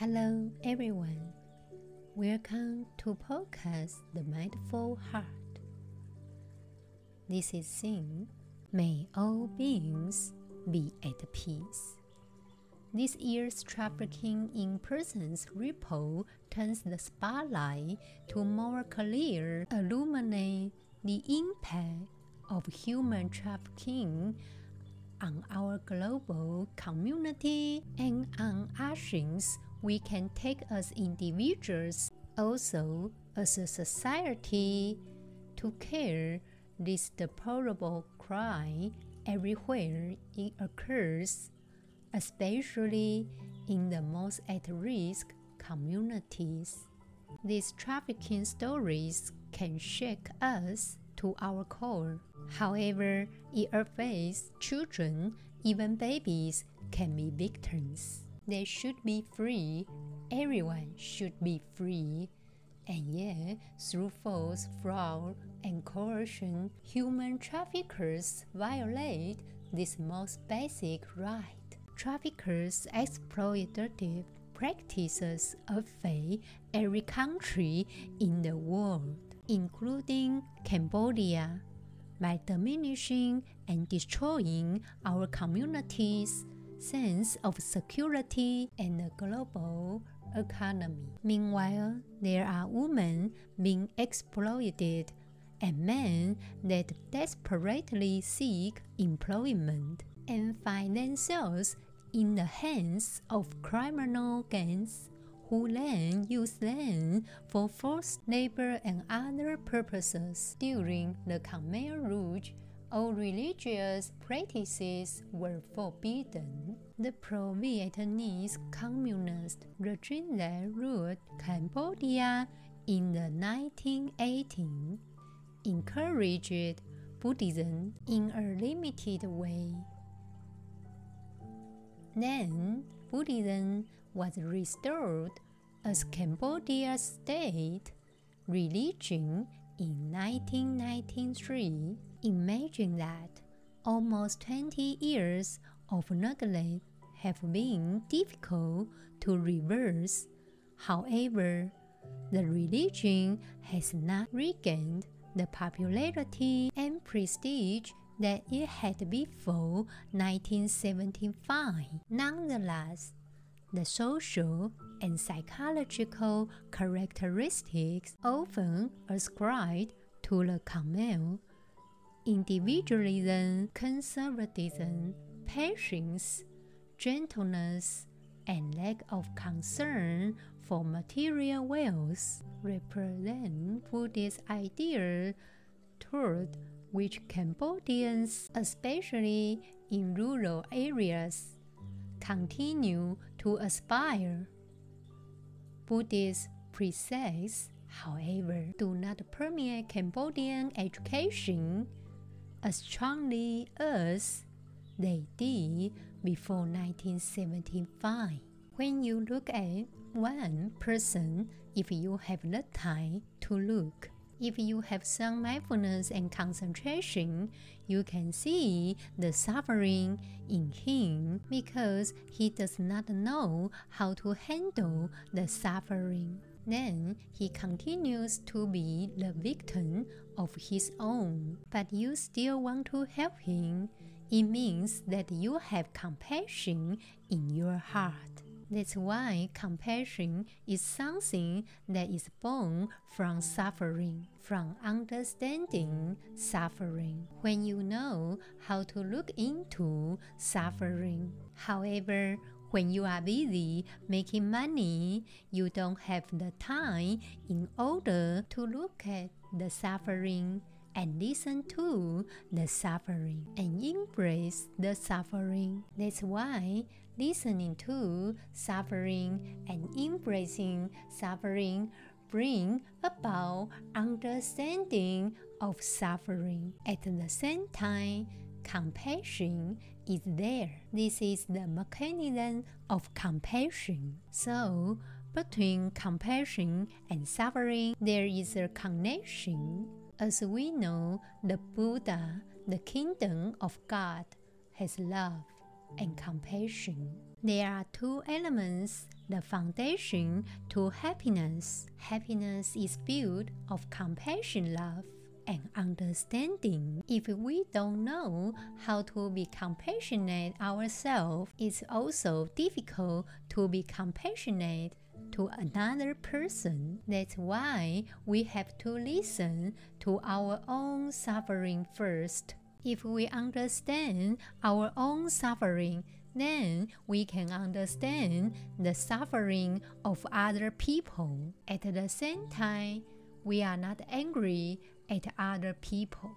Hello, everyone. Welcome to podcast The Mindful Heart. This is Xin. May all beings be at peace. This year's trafficking in persons report turns the spotlight to more clear illuminate the impact of human trafficking on our global community and on actions we can take as individuals, also as a society, to care this deplorable crime everywhere it occurs, especially in the most at risk communities. These trafficking stories can shake us to our core. However, it affects children, even babies can be victims. They should be free. Everyone should be free. And yet, through force, fraud, and coercion, human traffickers violate this most basic right. Traffickers exploit exploitative practices affect every country in the world, including Cambodia, by diminishing and destroying our communities sense of security and the global economy. Meanwhile, there are women being exploited and men that desperately seek employment and themselves in the hands of criminal gangs who then use them for forced labor and other purposes. During the Khmer Rouge, all religious practices were forbidden. The pro Vietnamese communist regime that ruled Cambodia in the 1980s encouraged Buddhism in a limited way. Then, Buddhism was restored as Cambodia's state religion in 1993. Imagine that almost 20 years of neglect have been difficult to reverse. However, the religion has not regained the popularity and prestige that it had before 1975. Nonetheless, the social and psychological characteristics often ascribed to the Khmer individualism, conservatism, patience, gentleness, and lack of concern for material wealth represent Buddhist ideas toward which Cambodians, especially in rural areas, continue to aspire. Buddhist precepts, however, do not permeate Cambodian education as strongly as they did before 1975. When you look at one person, if you have the time to look, if you have some mindfulness and concentration, you can see the suffering in him because he does not know how to handle the suffering. Then he continues to be the victim of his own, but you still want to help him. It means that you have compassion in your heart. That's why compassion is something that is born from suffering, from understanding suffering. When you know how to look into suffering. However, when you are busy making money, you don't have the time in order to look at the suffering and listen to the suffering and embrace the suffering. That's why listening to suffering and embracing suffering bring about understanding of suffering. At the same time, compassion is there. This is the mechanism of compassion. So, between compassion and suffering, there is a connection. As we know, the Buddha, the kingdom of God, has love and compassion. There are two elements the foundation to happiness. Happiness is built of compassion, love, and understanding. If we don't know how to be compassionate ourselves, it's also difficult to be compassionate to another person. That's why we have to listen to our own suffering first. If we understand our own suffering, then we can understand the suffering of other people. At the same time, we are not angry at other people.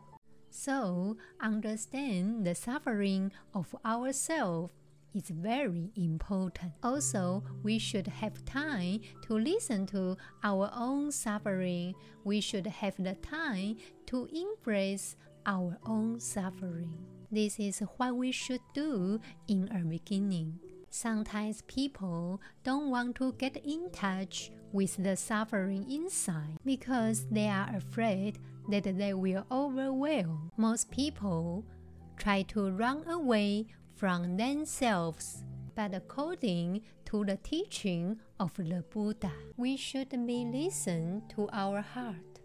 So, understand the suffering of ourselves is very important. Also, we should have time to listen to our own suffering. We should have the time to embrace our own suffering. This is what we should do in our beginning. Sometimes people don't want to get in touch with the suffering inside because they are afraid that they will overwhelm. Most people try to run away from themselves. But according to the teaching of the Buddha, we should be listen to our heart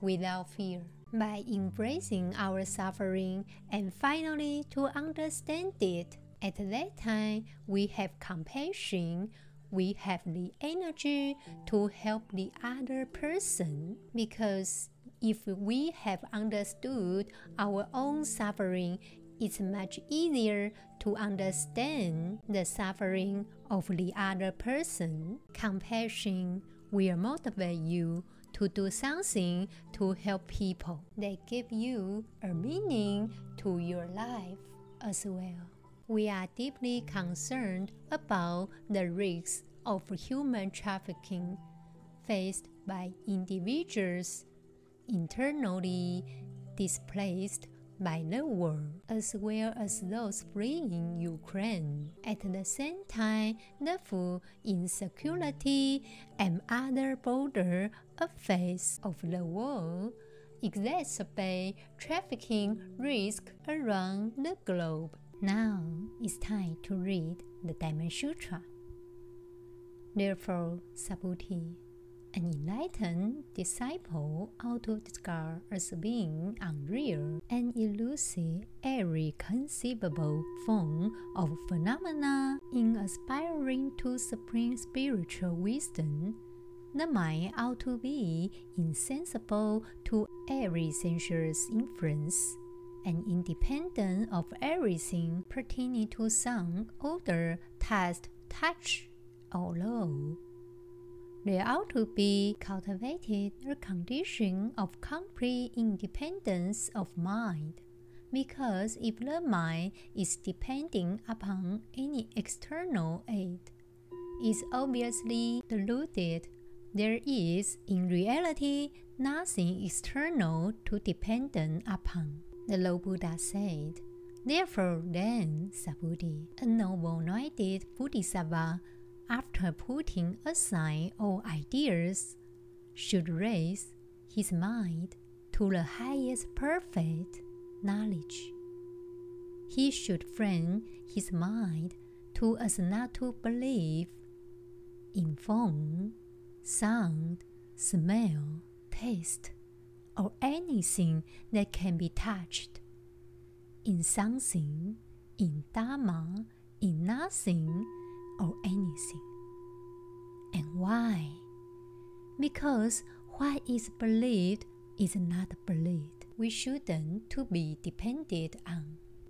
without fear. By embracing our suffering and finally to understand it, at that time we have compassion we have the energy to help the other person because if we have understood our own suffering, it's much easier to understand the suffering of the other person. Compassion will motivate you to do something to help people. They give you a meaning to your life as well we are deeply concerned about the risks of human trafficking faced by individuals internally displaced by the war, as well as those fleeing Ukraine. At the same time, the food insecurity and other border affairs of the world exacerbate trafficking risk around the globe. Now it's time to read the Diamond Sutra. Therefore, Subhuti, an enlightened disciple, auto described as being unreal and elusive every conceivable form of phenomena in aspiring to supreme spiritual wisdom. The mind ought to be insensible to every sensuous influence and independent of everything pertaining to sound, odor, taste, touch, or law. There ought to be cultivated a condition of complete independence of mind, because if the mind is depending upon any external aid, is obviously deluded. There is, in reality, nothing external to depend upon. The Lord Buddha said, Therefore, then, Subhuti, a noble knighted Bodhisattva, after putting aside all ideas, should raise his mind to the highest perfect knowledge. He should frame his mind to as not to believe in form, sound, smell, taste, or anything that can be touched. In something, in Dharma, in nothing, or anything. And why? Because what is believed is not believed. We shouldn't to be depended on.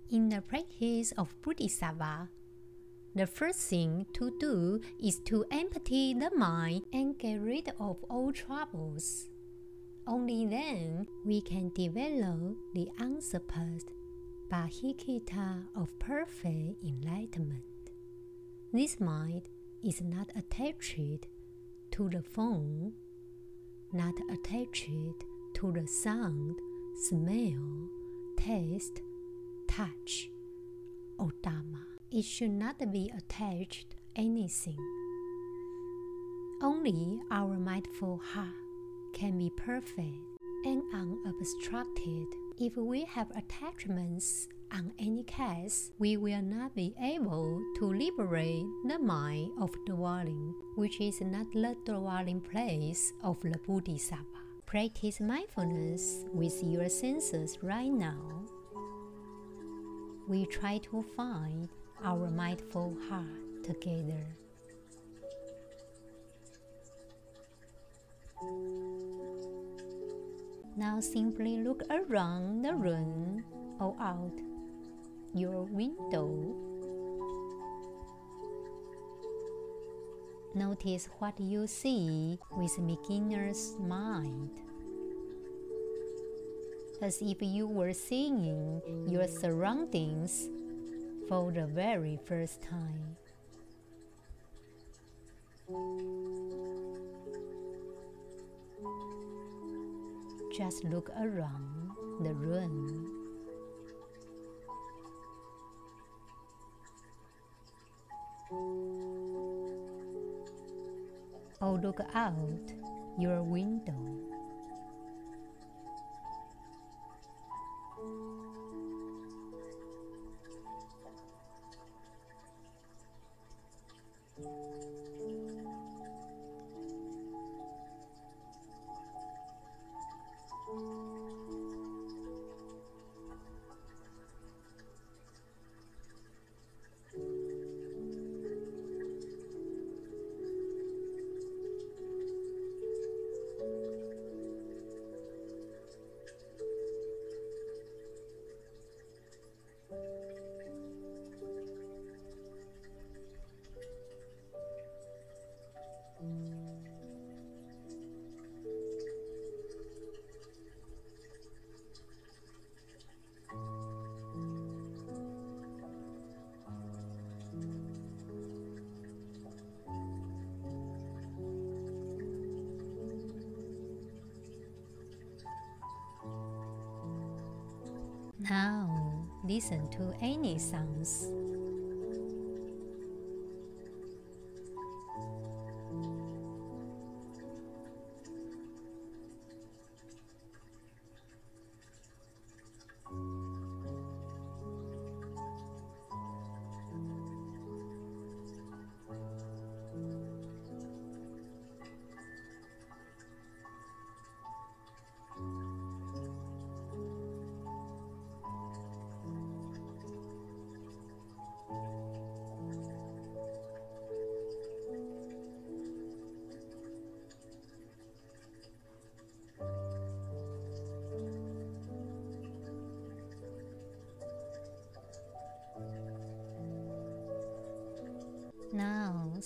In the practice of Bodhisattva, the first thing to do is to empty the mind and get rid of all troubles. Only then we can develop the unsurpassed Bhagavad of perfect enlightenment. This mind is not attached to the form, not attached to the sound, smell, taste, touch, or Dharma. It should not be attached anything. Only our mindful heart can be perfect and unobstructed. If we have attachments on any case, we will not be able to liberate the mind of dwelling, which is not the dwelling place of the Bodhisattva. Practice mindfulness with your senses right now. We try to find our mindful heart together. Now simply look around the room or out your window. Notice what you see with beginner's mind. As if you were seeing your surroundings for the very first time. Just look around the room. Or look out your window. Now listen to any sounds.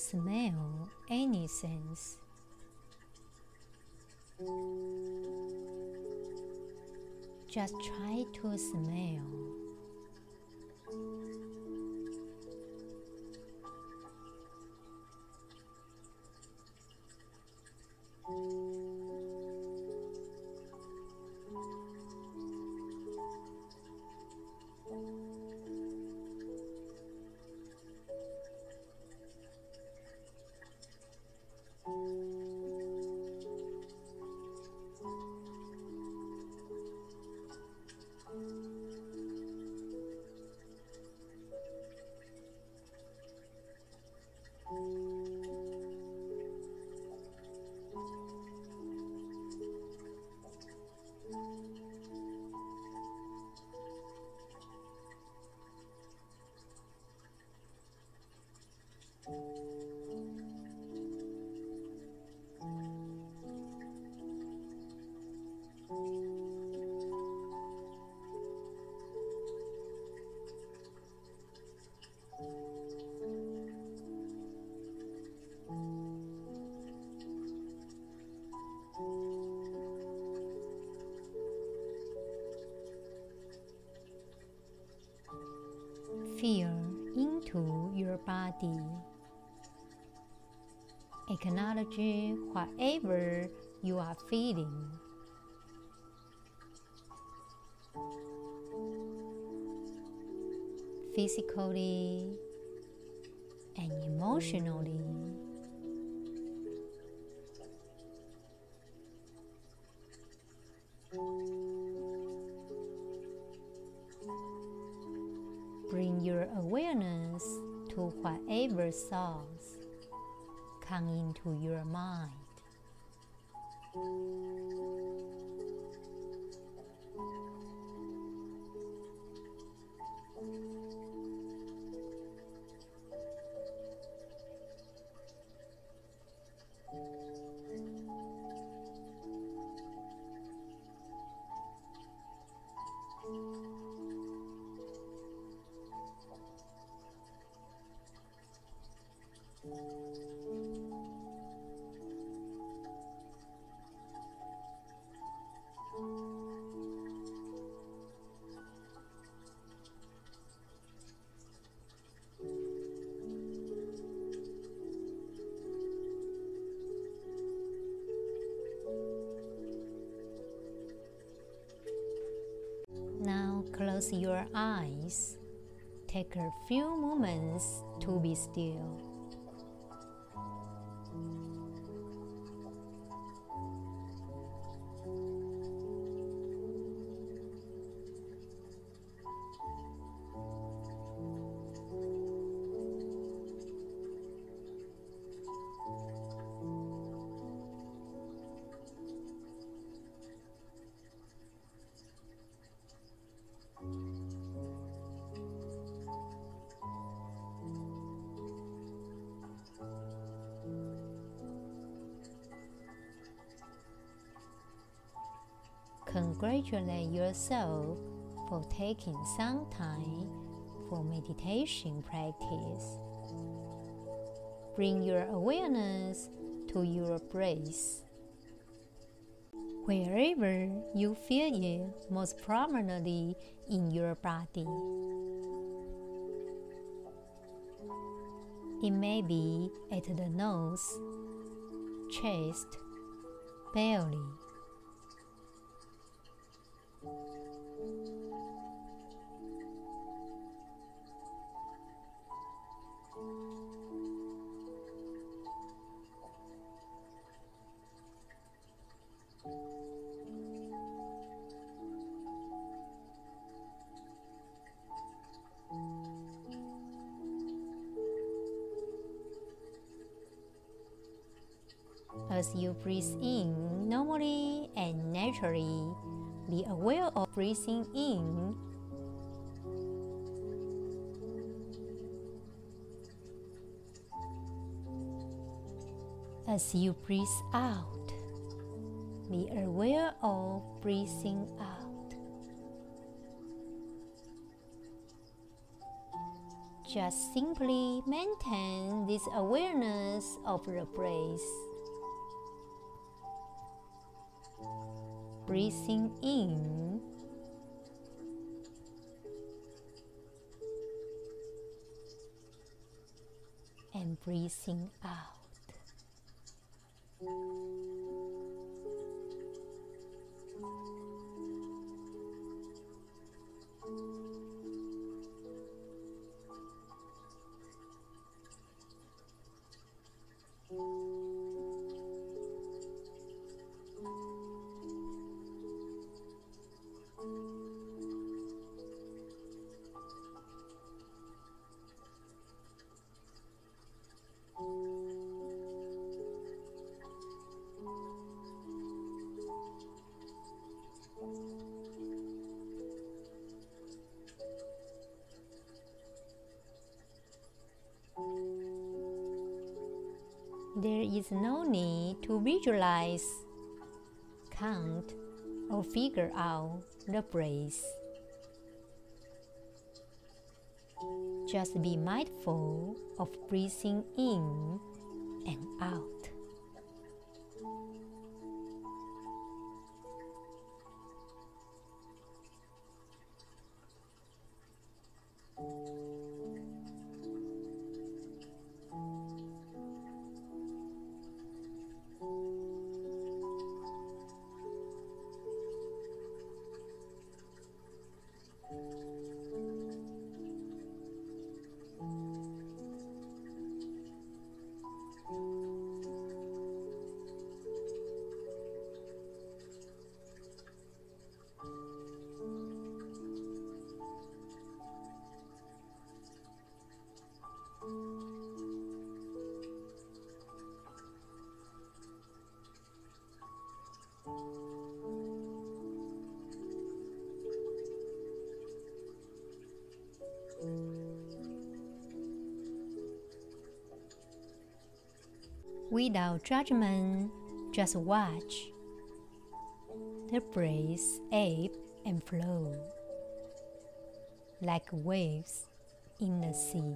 Smell any sense. Just try to smell. Feel into your body. Acknowledge whatever you are feeling. Physically and emotionally. awareness to whatever thoughts come into your mind. Close your eyes. Take a few moments to be still. Congratulate yourself for taking some time for meditation practice. Bring your awareness to your breath. Wherever you feel it most prominently in your body. It may be at the nose, chest, belly. As you breathe in normally and naturally, be aware of breathing in as you breathe out. Be aware of breathing out. Just simply maintain this awareness of the breath. Breathing in and breathing out. There is no need to visualize, count, or figure out the breath. Just be mindful of breathing in and out. Without judgment, just watch. The breeze ebb and flow like waves in the sea.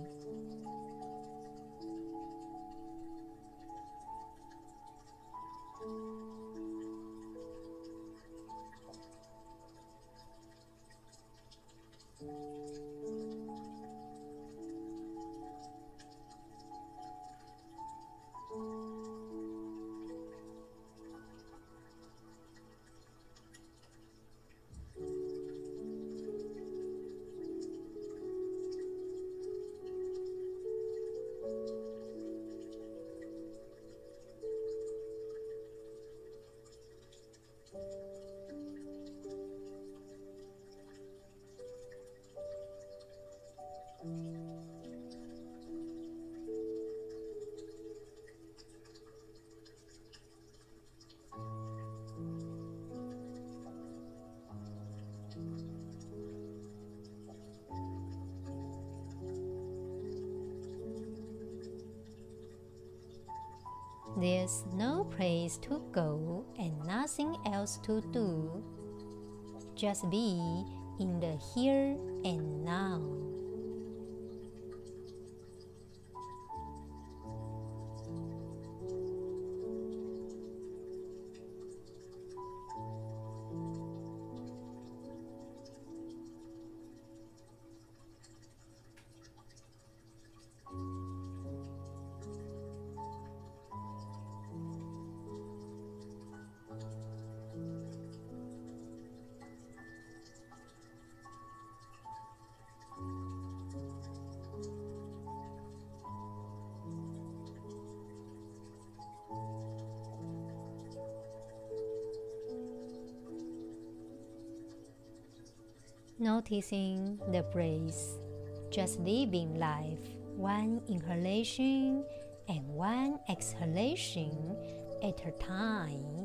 There's no place to go and nothing else to do. Just be in the here and now. Noticing the breath, just living life one inhalation and one exhalation at a time.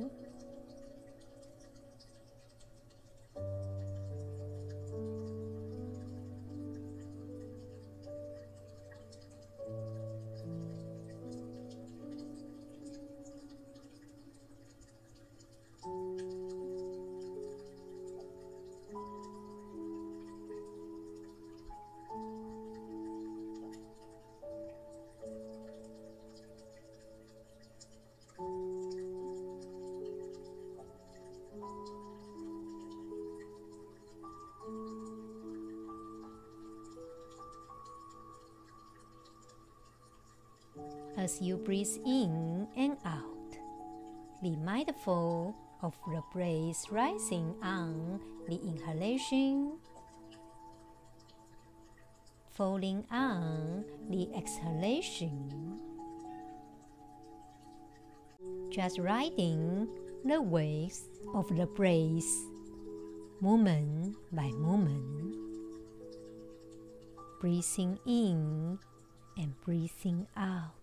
As you breathe in and out. Be mindful of the breath rising on the inhalation, falling on the exhalation. Just riding the waves of the breath, moment by moment. Breathing in and breathing out.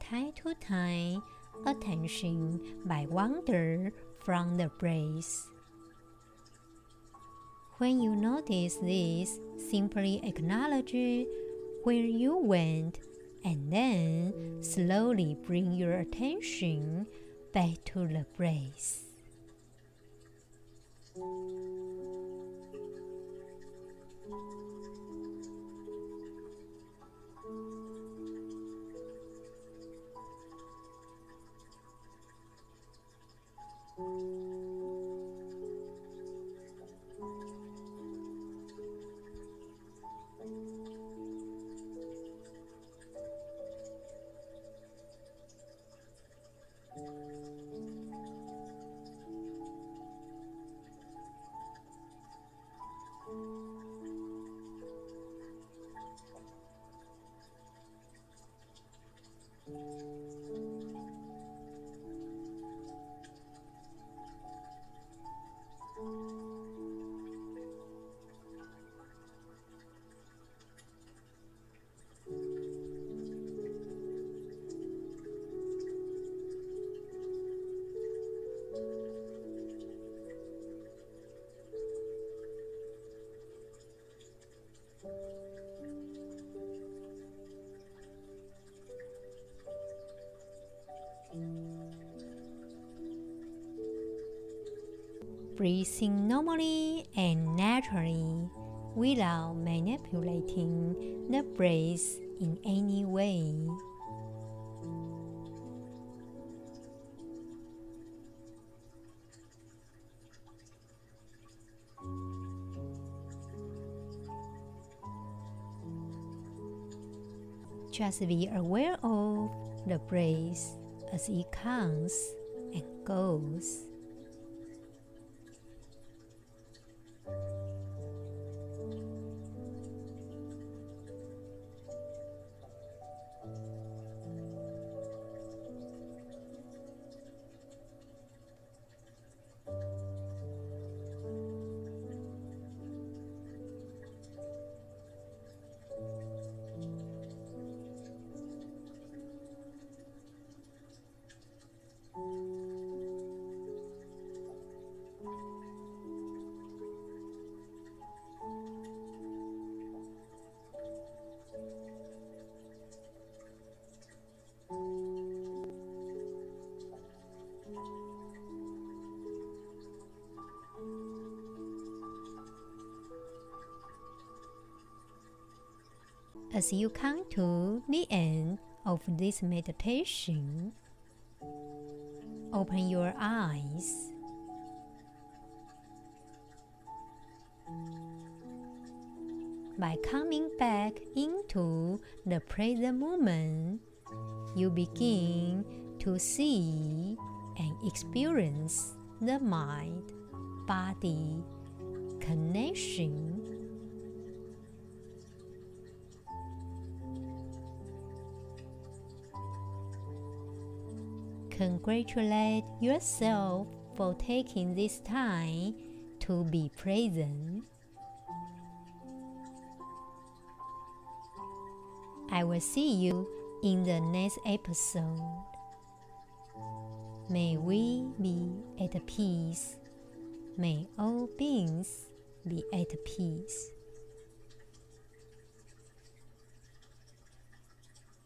Time to time, attention by wander from the breath. When you notice this, simply acknowledge where you went and then slowly bring your attention back to the breath. Breathing normally and naturally without manipulating the breath in any way. Just be aware of the breath as it comes and goes. As you come to the end of this meditation, open your eyes. By coming back into the present moment, you begin to see and experience the mind body connection Congratulate yourself for taking this time to be present. I will see you in the next episode. May we be at peace. May all beings be at peace.